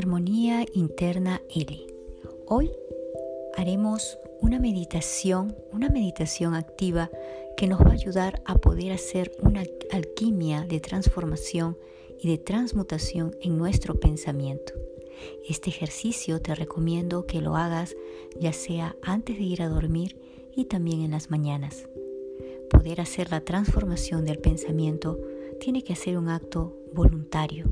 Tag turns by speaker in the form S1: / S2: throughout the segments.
S1: Armonía Interna L. Hoy haremos una meditación, una meditación activa que nos va a ayudar a poder hacer una alquimia de transformación y de transmutación en nuestro pensamiento. Este ejercicio te recomiendo que lo hagas ya sea antes de ir a dormir y también en las mañanas. Poder hacer la transformación del pensamiento tiene que ser un acto voluntario,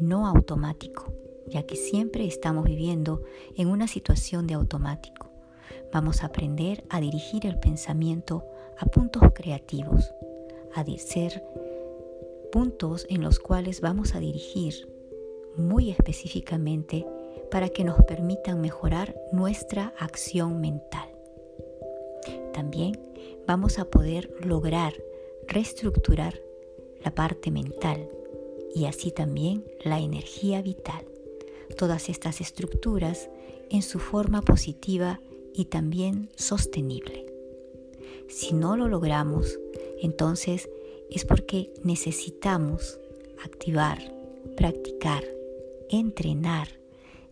S1: no automático ya que siempre estamos viviendo en una situación de automático. Vamos a aprender a dirigir el pensamiento a puntos creativos, a ser puntos en los cuales vamos a dirigir muy específicamente para que nos permitan mejorar nuestra acción mental. También vamos a poder lograr reestructurar la parte mental y así también la energía vital todas estas estructuras en su forma positiva y también sostenible. Si no lo logramos, entonces es porque necesitamos activar, practicar, entrenar,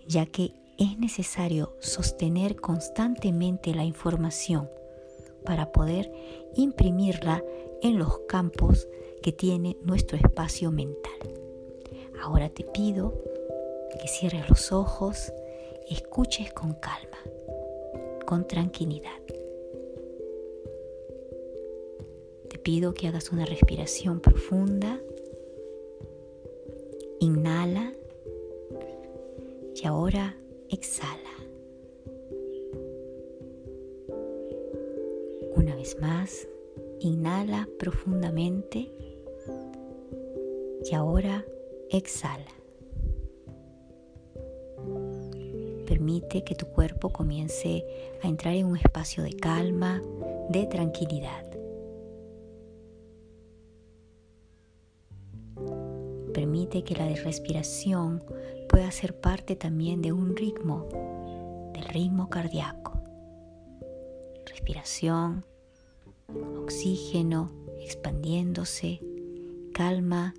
S1: ya que es necesario sostener constantemente la información para poder imprimirla en los campos que tiene nuestro espacio mental. Ahora te pido que cierres los ojos escuches con calma, con tranquilidad. Te pido que hagas una respiración profunda. Inhala y ahora exhala. Una vez más, inhala profundamente y ahora exhala. Permite que tu cuerpo comience a entrar en un espacio de calma, de tranquilidad. Permite que la respiración pueda ser parte también de un ritmo, del ritmo cardíaco. Respiración, oxígeno expandiéndose, calma,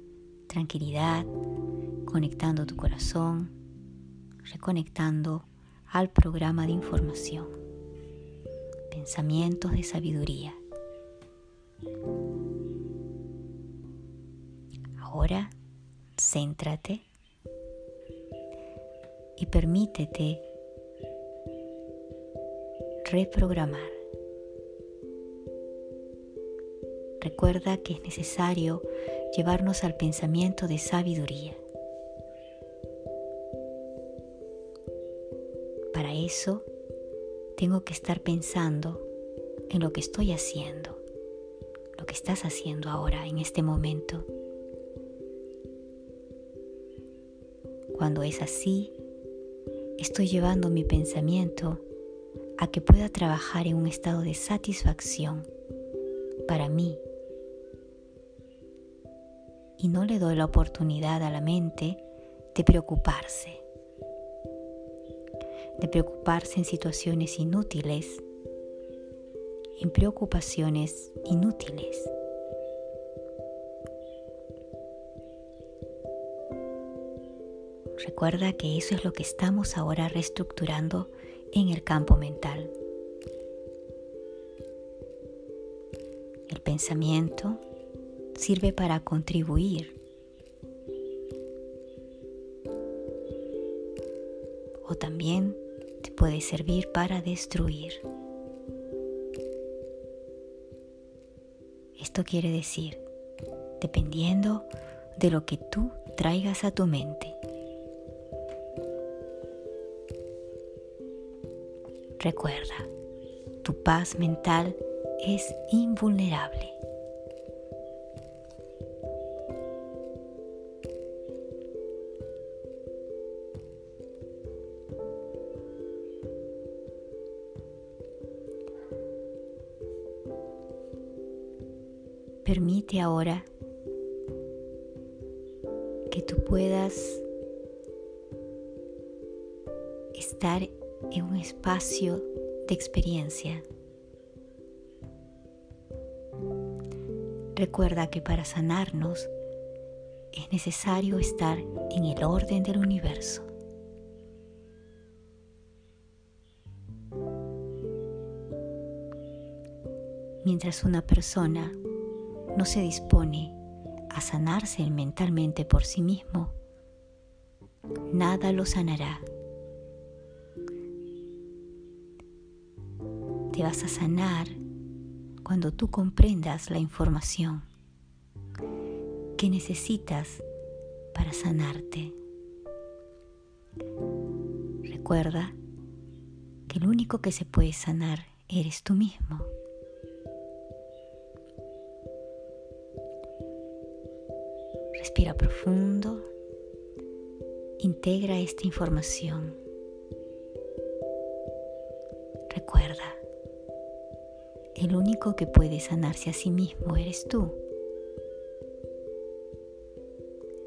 S1: tranquilidad, conectando tu corazón, reconectando al programa de información. Pensamientos de sabiduría. Ahora, céntrate y permítete reprogramar. Recuerda que es necesario llevarnos al pensamiento de sabiduría. Eso tengo que estar pensando en lo que estoy haciendo, lo que estás haciendo ahora, en este momento. Cuando es así, estoy llevando mi pensamiento a que pueda trabajar en un estado de satisfacción para mí. Y no le doy la oportunidad a la mente de preocuparse de preocuparse en situaciones inútiles, en preocupaciones inútiles. Recuerda que eso es lo que estamos ahora reestructurando en el campo mental. El pensamiento sirve para contribuir o también puede servir para destruir. Esto quiere decir, dependiendo de lo que tú traigas a tu mente. Recuerda, tu paz mental es invulnerable. Tú puedas estar en un espacio de experiencia. Recuerda que para sanarnos es necesario estar en el orden del universo. Mientras una persona no se dispone a sanarse mentalmente por sí mismo, nada lo sanará. Te vas a sanar cuando tú comprendas la información que necesitas para sanarte. Recuerda que el único que se puede sanar eres tú mismo. Profundo. Integra esta información. Recuerda, el único que puede sanarse a sí mismo eres tú.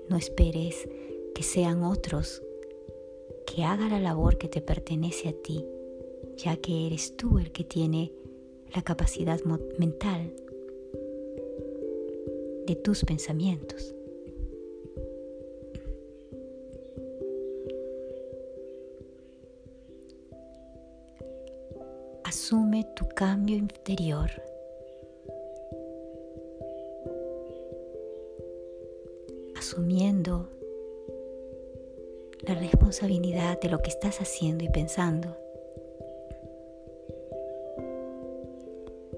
S1: No esperes que sean otros que hagan la labor que te pertenece a ti, ya que eres tú el que tiene la capacidad mental de tus pensamientos. Asume tu cambio interior. Asumiendo la responsabilidad de lo que estás haciendo y pensando.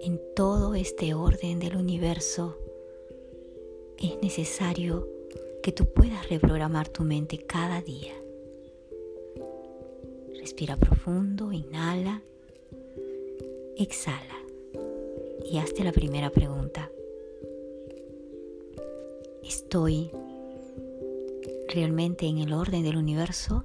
S1: En todo este orden del universo es necesario que tú puedas reprogramar tu mente cada día. Respira profundo, inhala Exhala y hazte la primera pregunta. ¿Estoy realmente en el orden del universo?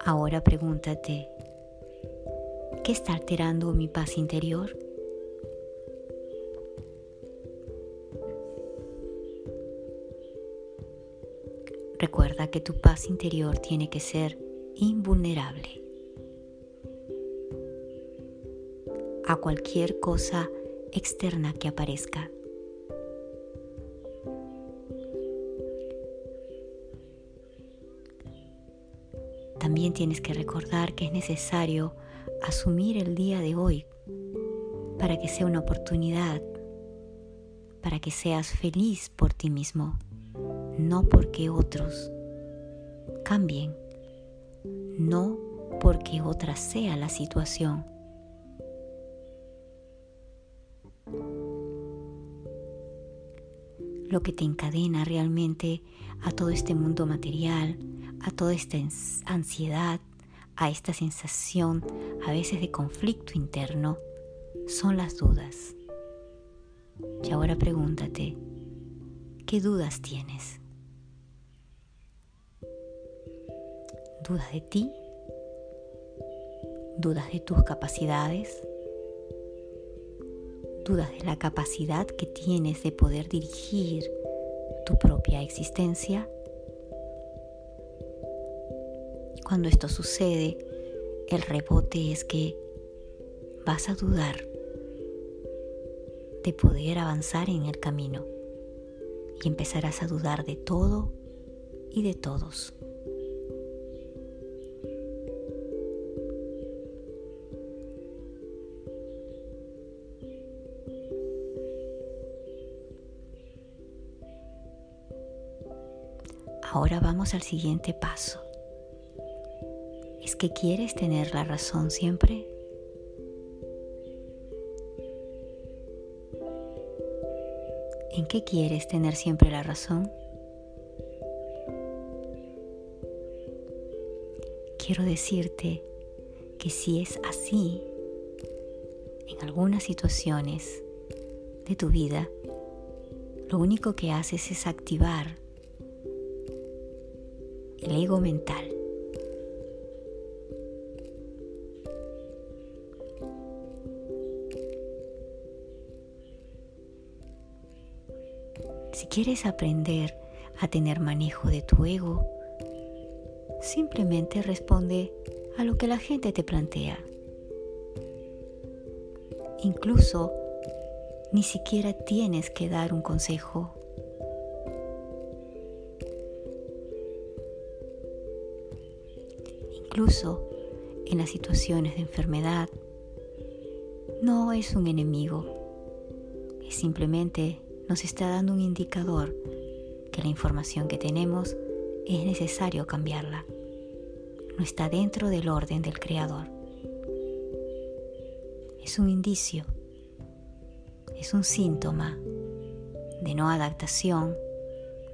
S1: Ahora pregúntate, ¿Qué está alterando mi paz interior? Recuerda que tu paz interior tiene que ser invulnerable a cualquier cosa externa que aparezca. También tienes que recordar que es necesario asumir el día de hoy para que sea una oportunidad, para que seas feliz por ti mismo, no porque otros cambien, no porque otra sea la situación. Lo que te encadena realmente a todo este mundo material, a toda esta ansiedad, a esta sensación a veces de conflicto interno son las dudas. Y ahora pregúntate, ¿qué dudas tienes? ¿Dudas de ti? ¿Dudas de tus capacidades? ¿Dudas de la capacidad que tienes de poder dirigir tu propia existencia? Cuando esto sucede, el rebote es que vas a dudar de poder avanzar en el camino y empezarás a dudar de todo y de todos. Ahora vamos al siguiente paso. ¿Es que quieres tener la razón siempre? ¿En qué quieres tener siempre la razón? Quiero decirte que si es así, en algunas situaciones de tu vida, lo único que haces es activar el ego mental. Quieres aprender a tener manejo de tu ego, simplemente responde a lo que la gente te plantea. Incluso ni siquiera tienes que dar un consejo. Incluso en las situaciones de enfermedad, no es un enemigo, es simplemente nos está dando un indicador que la información que tenemos es necesario cambiarla. No está dentro del orden del Creador. Es un indicio, es un síntoma de no adaptación,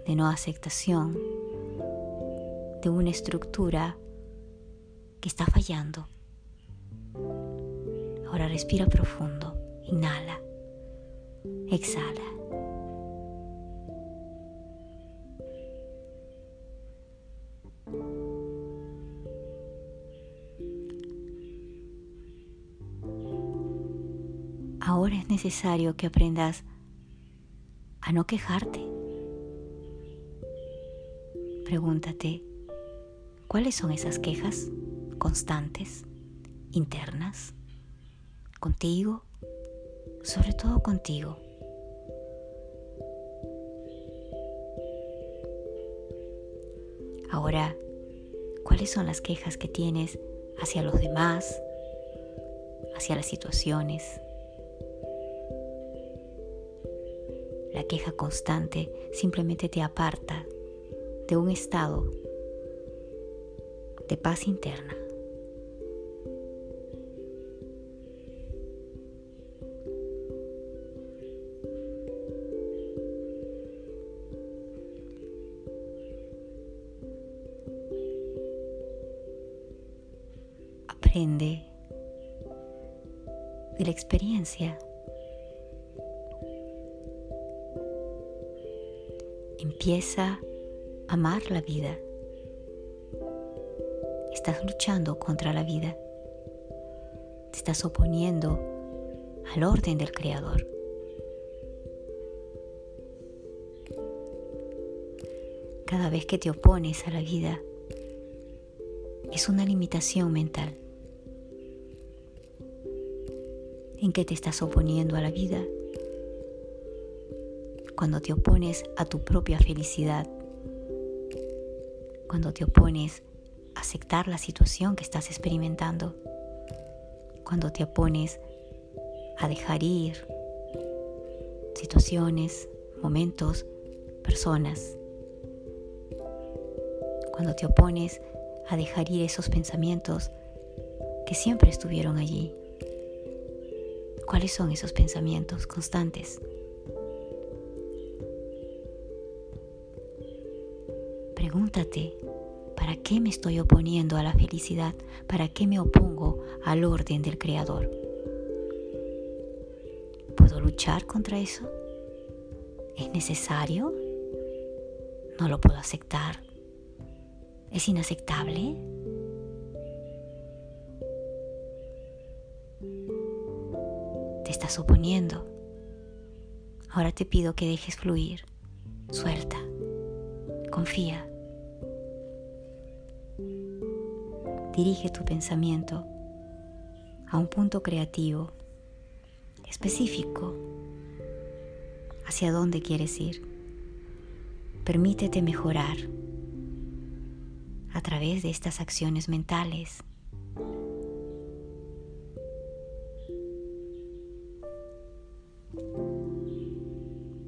S1: de no aceptación, de una estructura que está fallando. Ahora respira profundo, inhala, exhala. Ahora es necesario que aprendas a no quejarte. Pregúntate, ¿cuáles son esas quejas constantes, internas, contigo, sobre todo contigo? Ahora, ¿cuáles son las quejas que tienes hacia los demás, hacia las situaciones? La queja constante simplemente te aparta de un estado de paz interna. Aprende de la experiencia Empieza a amar la vida. Estás luchando contra la vida. Te estás oponiendo al orden del Creador. Cada vez que te opones a la vida, es una limitación mental. ¿En qué te estás oponiendo a la vida? Cuando te opones a tu propia felicidad, cuando te opones a aceptar la situación que estás experimentando, cuando te opones a dejar ir situaciones, momentos, personas, cuando te opones a dejar ir esos pensamientos que siempre estuvieron allí. ¿Cuáles son esos pensamientos constantes? Pregúntate, ¿para qué me estoy oponiendo a la felicidad? ¿Para qué me opongo al orden del Creador? ¿Puedo luchar contra eso? ¿Es necesario? ¿No lo puedo aceptar? ¿Es inaceptable? Te estás oponiendo. Ahora te pido que dejes fluir. Suelta. Confía. Dirige tu pensamiento a un punto creativo, específico, hacia dónde quieres ir. Permítete mejorar a través de estas acciones mentales.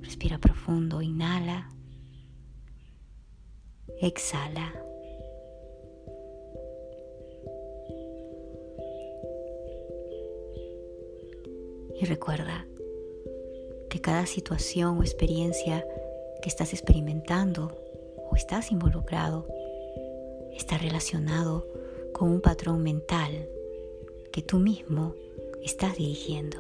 S1: Respira profundo, inhala, exhala. Y recuerda que cada situación o experiencia que estás experimentando o estás involucrado está relacionado con un patrón mental que tú mismo estás dirigiendo.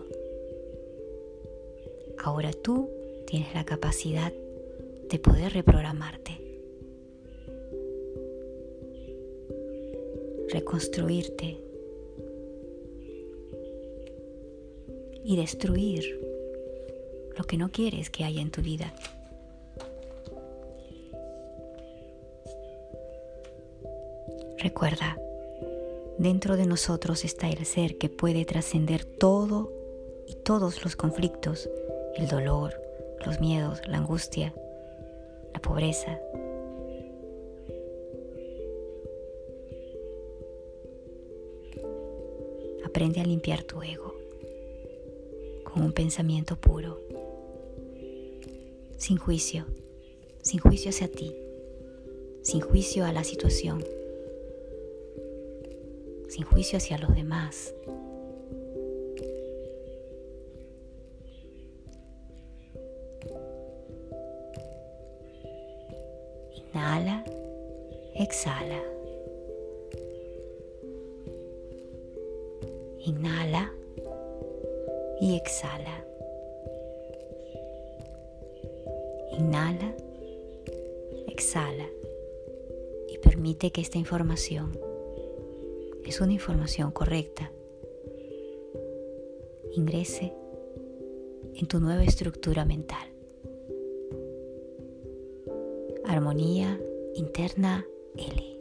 S1: Ahora tú tienes la capacidad de poder reprogramarte, reconstruirte y destruir lo que no quieres que haya en tu vida. Recuerda, dentro de nosotros está el ser que puede trascender todo y todos los conflictos, el dolor, los miedos, la angustia, la pobreza. Aprende a limpiar tu ego un pensamiento puro, sin juicio, sin juicio hacia ti, sin juicio a la situación, sin juicio hacia los demás. Inhala, exhala. Exhala. Inhala, exhala y permite que esta información es una información correcta ingrese en tu nueva estructura mental. Armonía interna L.